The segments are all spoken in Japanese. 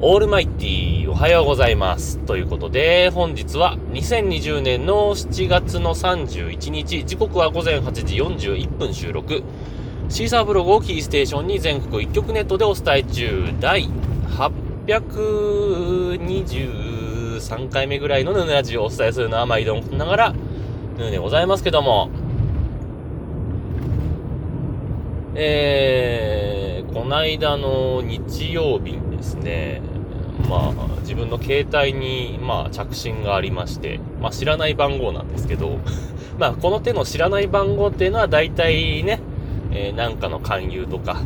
オールマイティーおはようございます。ということで、本日は2020年の7月の31日、時刻は午前8時41分収録。シーサーブログをキーステーションに全国一曲ネットでお伝え中、第823回目ぐらいのヌーラジオをお伝えするのは毎度ながら、ヌーでございますけども、えー、こないだの日曜日ですね、まあ、自分の携帯に、まあ、着信がありまして、まあ、知らない番号なんですけど、まあ、この手の知らない番号っていうのは大体ね、えー、なんかの勧誘とか、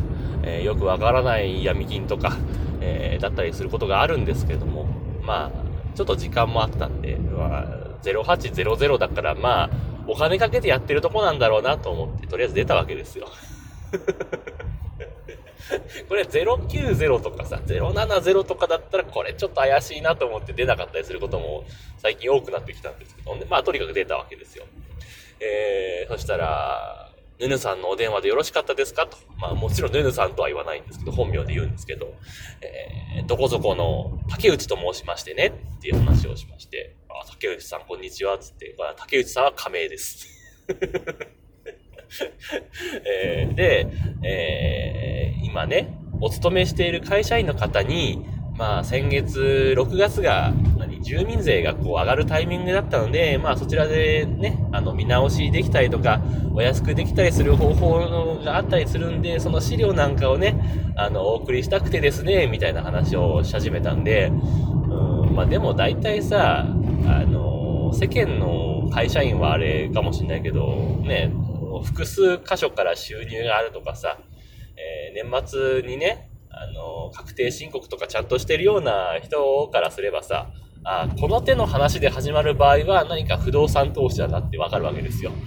えー、よくわからない闇金とか、えー、だったりすることがあるんですけども、まあ、ちょっと時間もあったんで、まあ、0800だから、まあ、お金かけてやってるとこなんだろうなと思って、とりあえず出たわけですよ。これ090とかさ、070とかだったらこれちょっと怪しいなと思って出なかったりすることも最近多くなってきたんですけど、まあとにかく出たわけですよ。えー、そしたら、ヌヌさんのお電話でよろしかったですかと。まあもちろんヌヌさんとは言わないんですけど、本名で言うんですけど、えー、どこぞこの竹内と申しましてね。っていう話をしまして、あ、竹内さんこんにちは。つって、竹内さんは仮名です。えー、で、えー、今ね、お勤めしている会社員の方に、まあ先月6月が、住民税がこう上がるタイミングだったので、まあそちらでね、あの見直しできたりとか、お安くできたりする方法があったりするんで、その資料なんかをね、あの、お送りしたくてですね、みたいな話をし始めたんで、うん、まあでも大体さ、あの、世間の会社員はあれかもしれないけど、ね、複数箇所から収入があるとかさ、えー、年末にね、あの、確定申告とかちゃんとしてるような人からすればさ、あこの手の話で始まる場合は何か不動産投資だなってわかるわけですよ。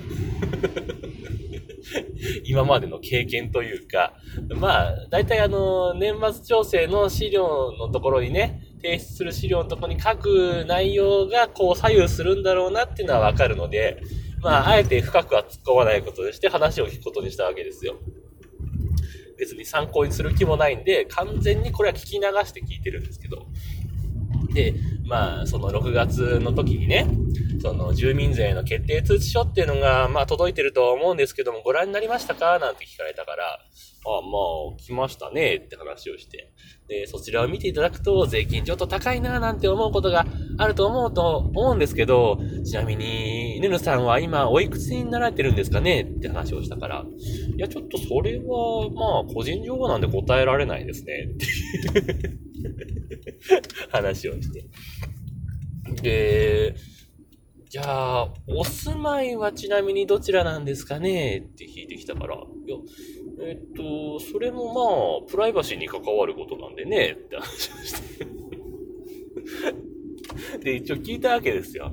今までの経験というか、まあ、大体あの、年末調整の資料のところにね、提出する資料のところに書く内容がこう左右するんだろうなっていうのはわかるので、まあ、あえて深くは突っ込まないことでして話を聞くことにしたわけですよ。別に参考にする気もないんで、完全にこれは聞き流して聞いてるんですけど。で、まあ、その6月の時にね、その住民税の決定通知書っていうのが、まあ届いてるとは思うんですけども、ご覧になりましたか？なんて聞かれたから、あまあ、来ましたねって話をして。で、そちらを見ていただくと、税金ちょっと高いななんて思うことがあると思うと思うんですけど、ちなみに、ヌヌさんは今、おいくつになられてるんですかね？って話をしたから、いや、ちょっとそれは、まあ、個人情報なんで答えられないですね。話をして。で、じゃあ、お住まいはちなみにどちらなんですかね？って聞いてきたから、いや、えっと、それもまあ、プライバシーに関わることなんでね、って話をしてで、一応聞いたわけですよ。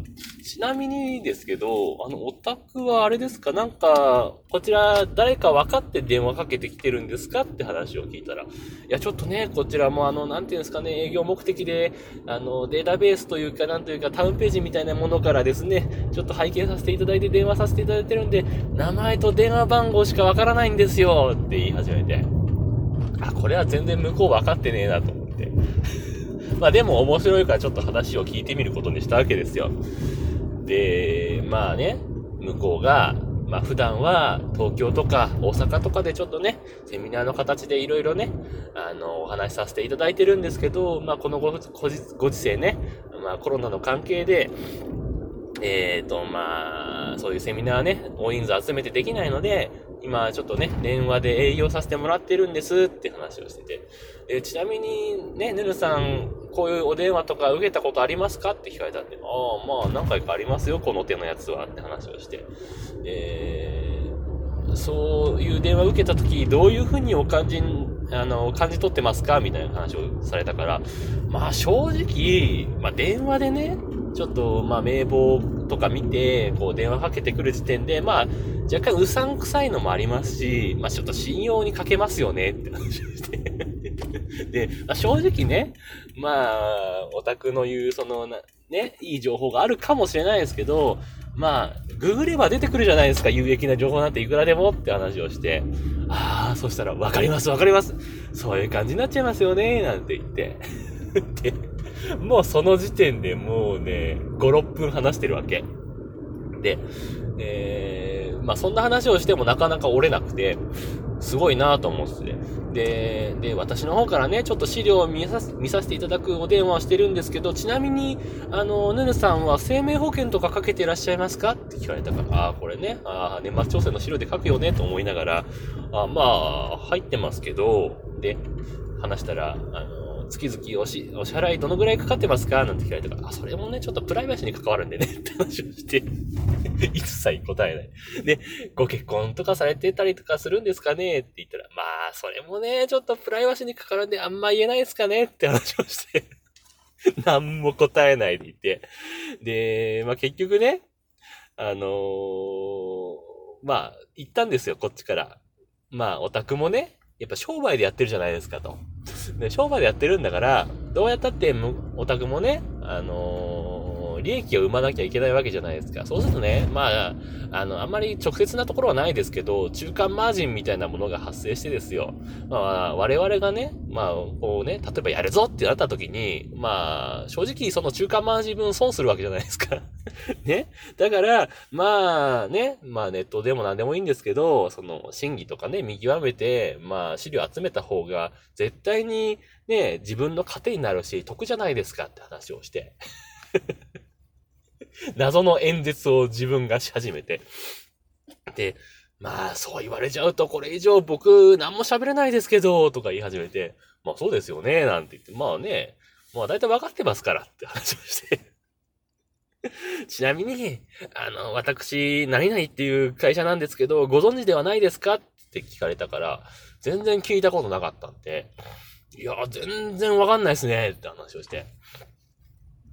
ちなみにですけど、あの、オタクはあれですか？なんか、こちら、誰か分かって電話かけてきてるんですか？って話を聞いたら、いや、ちょっとね、こちらもあの、なんていうんですかね、営業目的で、あの、データベースというか、なんというか、タウンページみたいなものからですね、ちょっと拝見させていただいて電話させていただいてるんで、名前と電話番号しか分からないんですよって言い始めて、あ、これは全然向こう分かってねえなと思って。まあでも面白いからちょっと話を聞いてみることにしたわけですよ。で、まあね、向こうが、まあ普段は東京とか大阪とかでちょっとね、セミナーの形でいろいろね、あの、お話しさせていただいてるんですけど、まあこのごご時世ね、まあコロナの関係で、えっ、ー、と、まあ、そういうセミナーね、大人数集めてできないので、今ちょっとね、電話で営業させてもらってるんですって話をしてて、えちなみにね、ねるさん、こういうお電話とか受けたことありますかって聞かれたんで、ああ、まあ何回かありますよ、この手のやつはって話をして、えー、そういう電話受けた時、どういうふうにお感じ、あの、感じ取ってますかみたいな話をされたから、まあ正直、まあ電話でね、ちょっと、まあ、名簿とか見て、こう、電話かけてくる時点で、まあ、若干うさんくさいのもありますし、まあ、ちょっと信用にかけますよね、って話をして。で、まあ、正直ね、まあ、オタクの言う、その、ね、いい情報があるかもしれないですけど、まあ、ググれば出てくるじゃないですか、有益な情報なんていくらでもって話をして、ああ、そしたら、わかります、わかります。そういう感じになっちゃいますよね、なんて言って。で、もうその時点でもうね、5、6分話してるわけ。で、えー、まあそんな話をしてもなかなか折れなくて、すごいなと思ってて。で、で、私の方からね、ちょっと資料を見さ見させていただくお電話をしてるんですけど、ちなみに、あの、ヌヌさんは生命保険とかかけてらっしゃいますか？って聞かれたから、ああ、これね、ああ、年末調整の資料で書くよね、と思いながら、あまあ、入ってますけど、で、話したら、あの、月々おし、お支払いどのぐらいかかってますか？なんて聞かれたから、あ、それもね、ちょっとプライバシーに関わるんでね、って話をして 一切答えない。で、ご結婚とかされてたりとかするんですかね？って言ったら、まあ、それもね、ちょっとプライバシーに関わるんであんま言えないですかね？って話をして 何も答えないでいて。で、まあ結局ね、あのー、まあ、言ったんですよ、こっちから。まあ、オタクもね、やっぱ商売でやってるじゃないですかと。ね、商売でやってるんだから、どうやったって、オタクもね、あのー、利益を生まなきゃいけないわけじゃないですか。そうするとね、まあ、あの、あんまり直接なところはないですけど、中間マージンみたいなものが発生してですよ。まあ、我々がね、まあ、こうね、例えばやるぞってなった時に、まあ、正直その中間マージン分損するわけじゃないですか。ね。だから、まあね、まあネットでも何でもいいんですけど、その、審議とかね、見極めて、まあ資料集めた方が、絶対にね、自分の糧になるし、得じゃないですかって話をして。謎の演説を自分がし始めて。で、まあ、そう言われちゃうと、これ以上僕、何も喋れないですけど、とか言い始めて、まあそうですよね、なんて言って、まあね、まあ大体分かってますからって話をして。ちなみに、あの、私、何々っていう会社なんですけど、ご存知ではないですかって聞かれたから、全然聞いたことなかったんで、いや、全然わかんないですね、って話をして。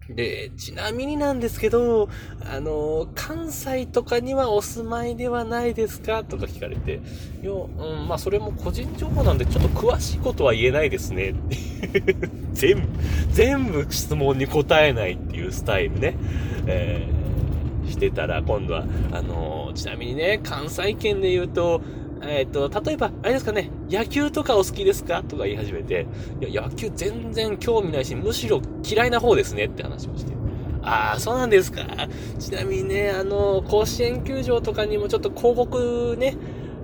で、ちなみになんですけど、あの、関西とかにはお住まいではないですか？とか聞かれて、いや、うん、まあそれも個人情報なんでちょっと詳しいことは言えないですね。全部、全部質問に答えないっていうスタイルね。えー、してたら今度は、あの、ちなみにね、関西圏で言うと、えっ、ー、と、例えば、あれですかね、野球とかお好きですか？とか言い始めて、いや、野球全然興味ないし、むしろ嫌いな方ですねって話をして。ああ、そうなんですか？ちなみにね、あの、甲子園球場とかにもちょっと広告ね、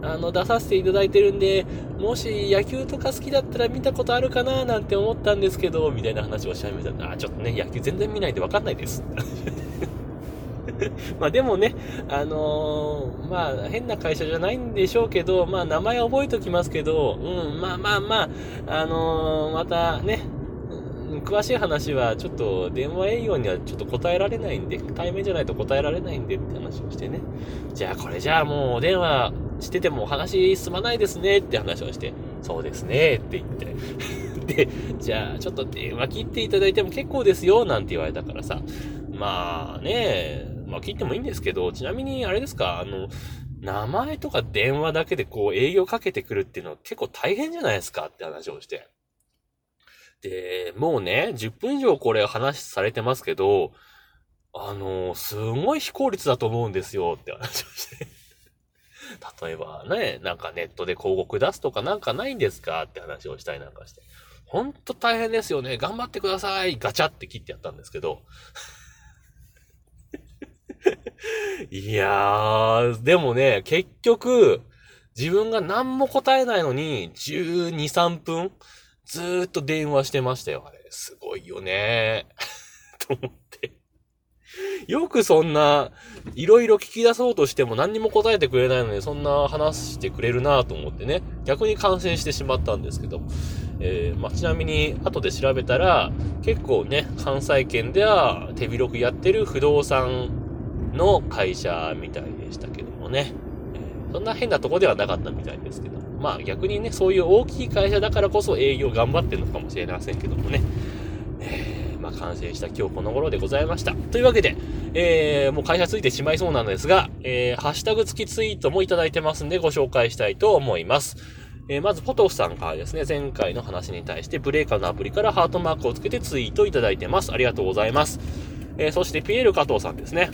あの、出させていただいてるんで、もし野球とか好きだったら見たことあるかななんて思ったんですけど、みたいな話をし始めたら、ああ、ちょっとね、野球全然見ないでわかんないです。まあでもね、あのー、まあ変な会社じゃないんでしょうけど、まあ名前覚えときますけど、うん、まあまあまあ、あのー、またね、詳しい話はちょっと電話営業にはちょっと答えられないんで、対面じゃないと答えられないんでって話をしてね。じゃあこれじゃあもうお電話しててもお話進まないですねって話をして、そうですねって言って。で、じゃあちょっと電話切っていただいても結構ですよなんて言われたからさ、まあね、まあ切ってもいいんですけど、ちなみにあれですか、あの、名前とか電話だけでこう営業かけてくるっていうのは結構大変じゃないですか？って話をして。で、もうね、10分以上これ話されてますけど、あの、すごい非効率だと思うんですよって話をして。例えばね、なんかネットで広告出すとかなんかないんですか？って話をしたりなんかして。ほんと大変ですよね。頑張ってください。ガチャって切ってやったんですけど。いやー、でもね、結局、自分が何も答えないのに、12、3分、ずーっと電話してましたよ、あれ。すごいよね。と思って。よくそんな、いろいろ聞き出そうとしても何にも答えてくれないのに、そんな話してくれるなと思ってね、逆に感染してしまったんですけど、えー、まあ、ちなみに、後で調べたら、結構ね、関西圏では手広くやってる不動産の会社みたいでしたけどもね。そんな変なとこではなかったみたいですけど。まあ逆にね、そういう大きい会社だからこそ営業頑張ってるのかもしれませんけどもね。まあ完成した今日この頃でございました。というわけで、えー、もう会社ついてしまいそうなんですが、えー、ハッシュタグ付きツイートもいただいてますんでご紹介したいと思います。えー、まず、ポトフさんからですね、前回の話に対して、ブレーカーのアプリからハートマークをつけてツイートいただいてます。ありがとうございます。えー、そして、ピエール加藤さんですね。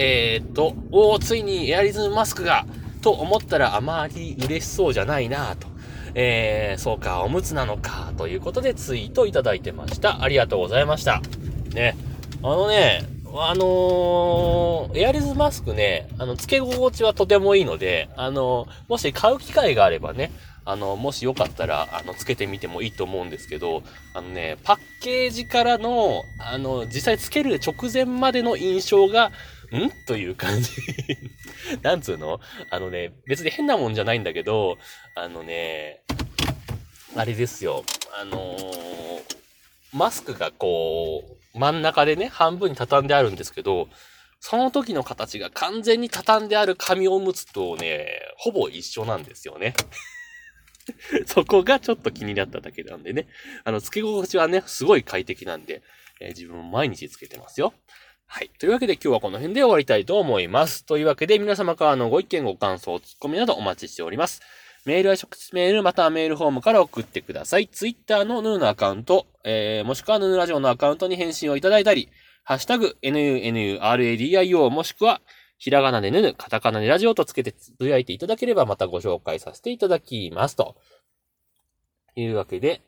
えー、っと、おー、ついにエアリズムマスクが、と思ったらあまり嬉しそうじゃないなと。えー、そうか、おむつなのか、ということでツイートいただいてました。ありがとうございました。ね。あのね、あのー、エアリズムマスクね、あの、付け心地はとてもいいので、あのー、もし買う機会があればね、あの、もしよかったら、あの、つけてみてもいいと思うんですけど、あのね、パッケージからの、あの、実際つける直前までの印象が、ん？という感じ。なんつうの？あのね、別に変なもんじゃないんだけど、あのね、あれですよ。あのー、マスクがこう、真ん中でね、半分に畳んであるんですけど、その時の形が完全に畳んである紙おむつとね、ほぼ一緒なんですよね。そこがちょっと気になっただけなんでね。あの、付け心地はね、すごい快適なんで、えー、自分も毎日つけてますよ。はい。というわけで今日はこの辺で終わりたいと思います。というわけで皆様からのご意見、ご感想、ツッコミなどお待ちしております。メールは直接メール、またはメールフォームから送ってください。ツイッターのヌーのアカウント、えー、もしくはヌーラジオのアカウントに返信をいただいたり、ハッシュタグ、nunuradio もしくは、ひらがなでぬぬ、カタカナでラジオとつけてつぶやいていただければまたご紹介させていただきます。というわけで、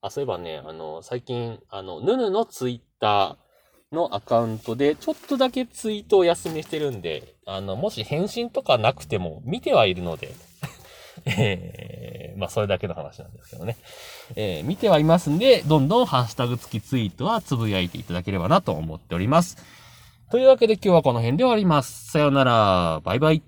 あ、そういえばね、あの、最近、あの、ぬぬのツイッター、のアカウントで、ちょっとだけツイートを休みしてるんで、あの、もし返信とかなくても見てはいるので えー、まあ、それだけの話なんですけどね。えー、見てはいますんで、どんどんハッシュタグ付きツイートはつぶやいていただければなと思っております。というわけで今日はこの辺で終わります。さようなら。バイバイ。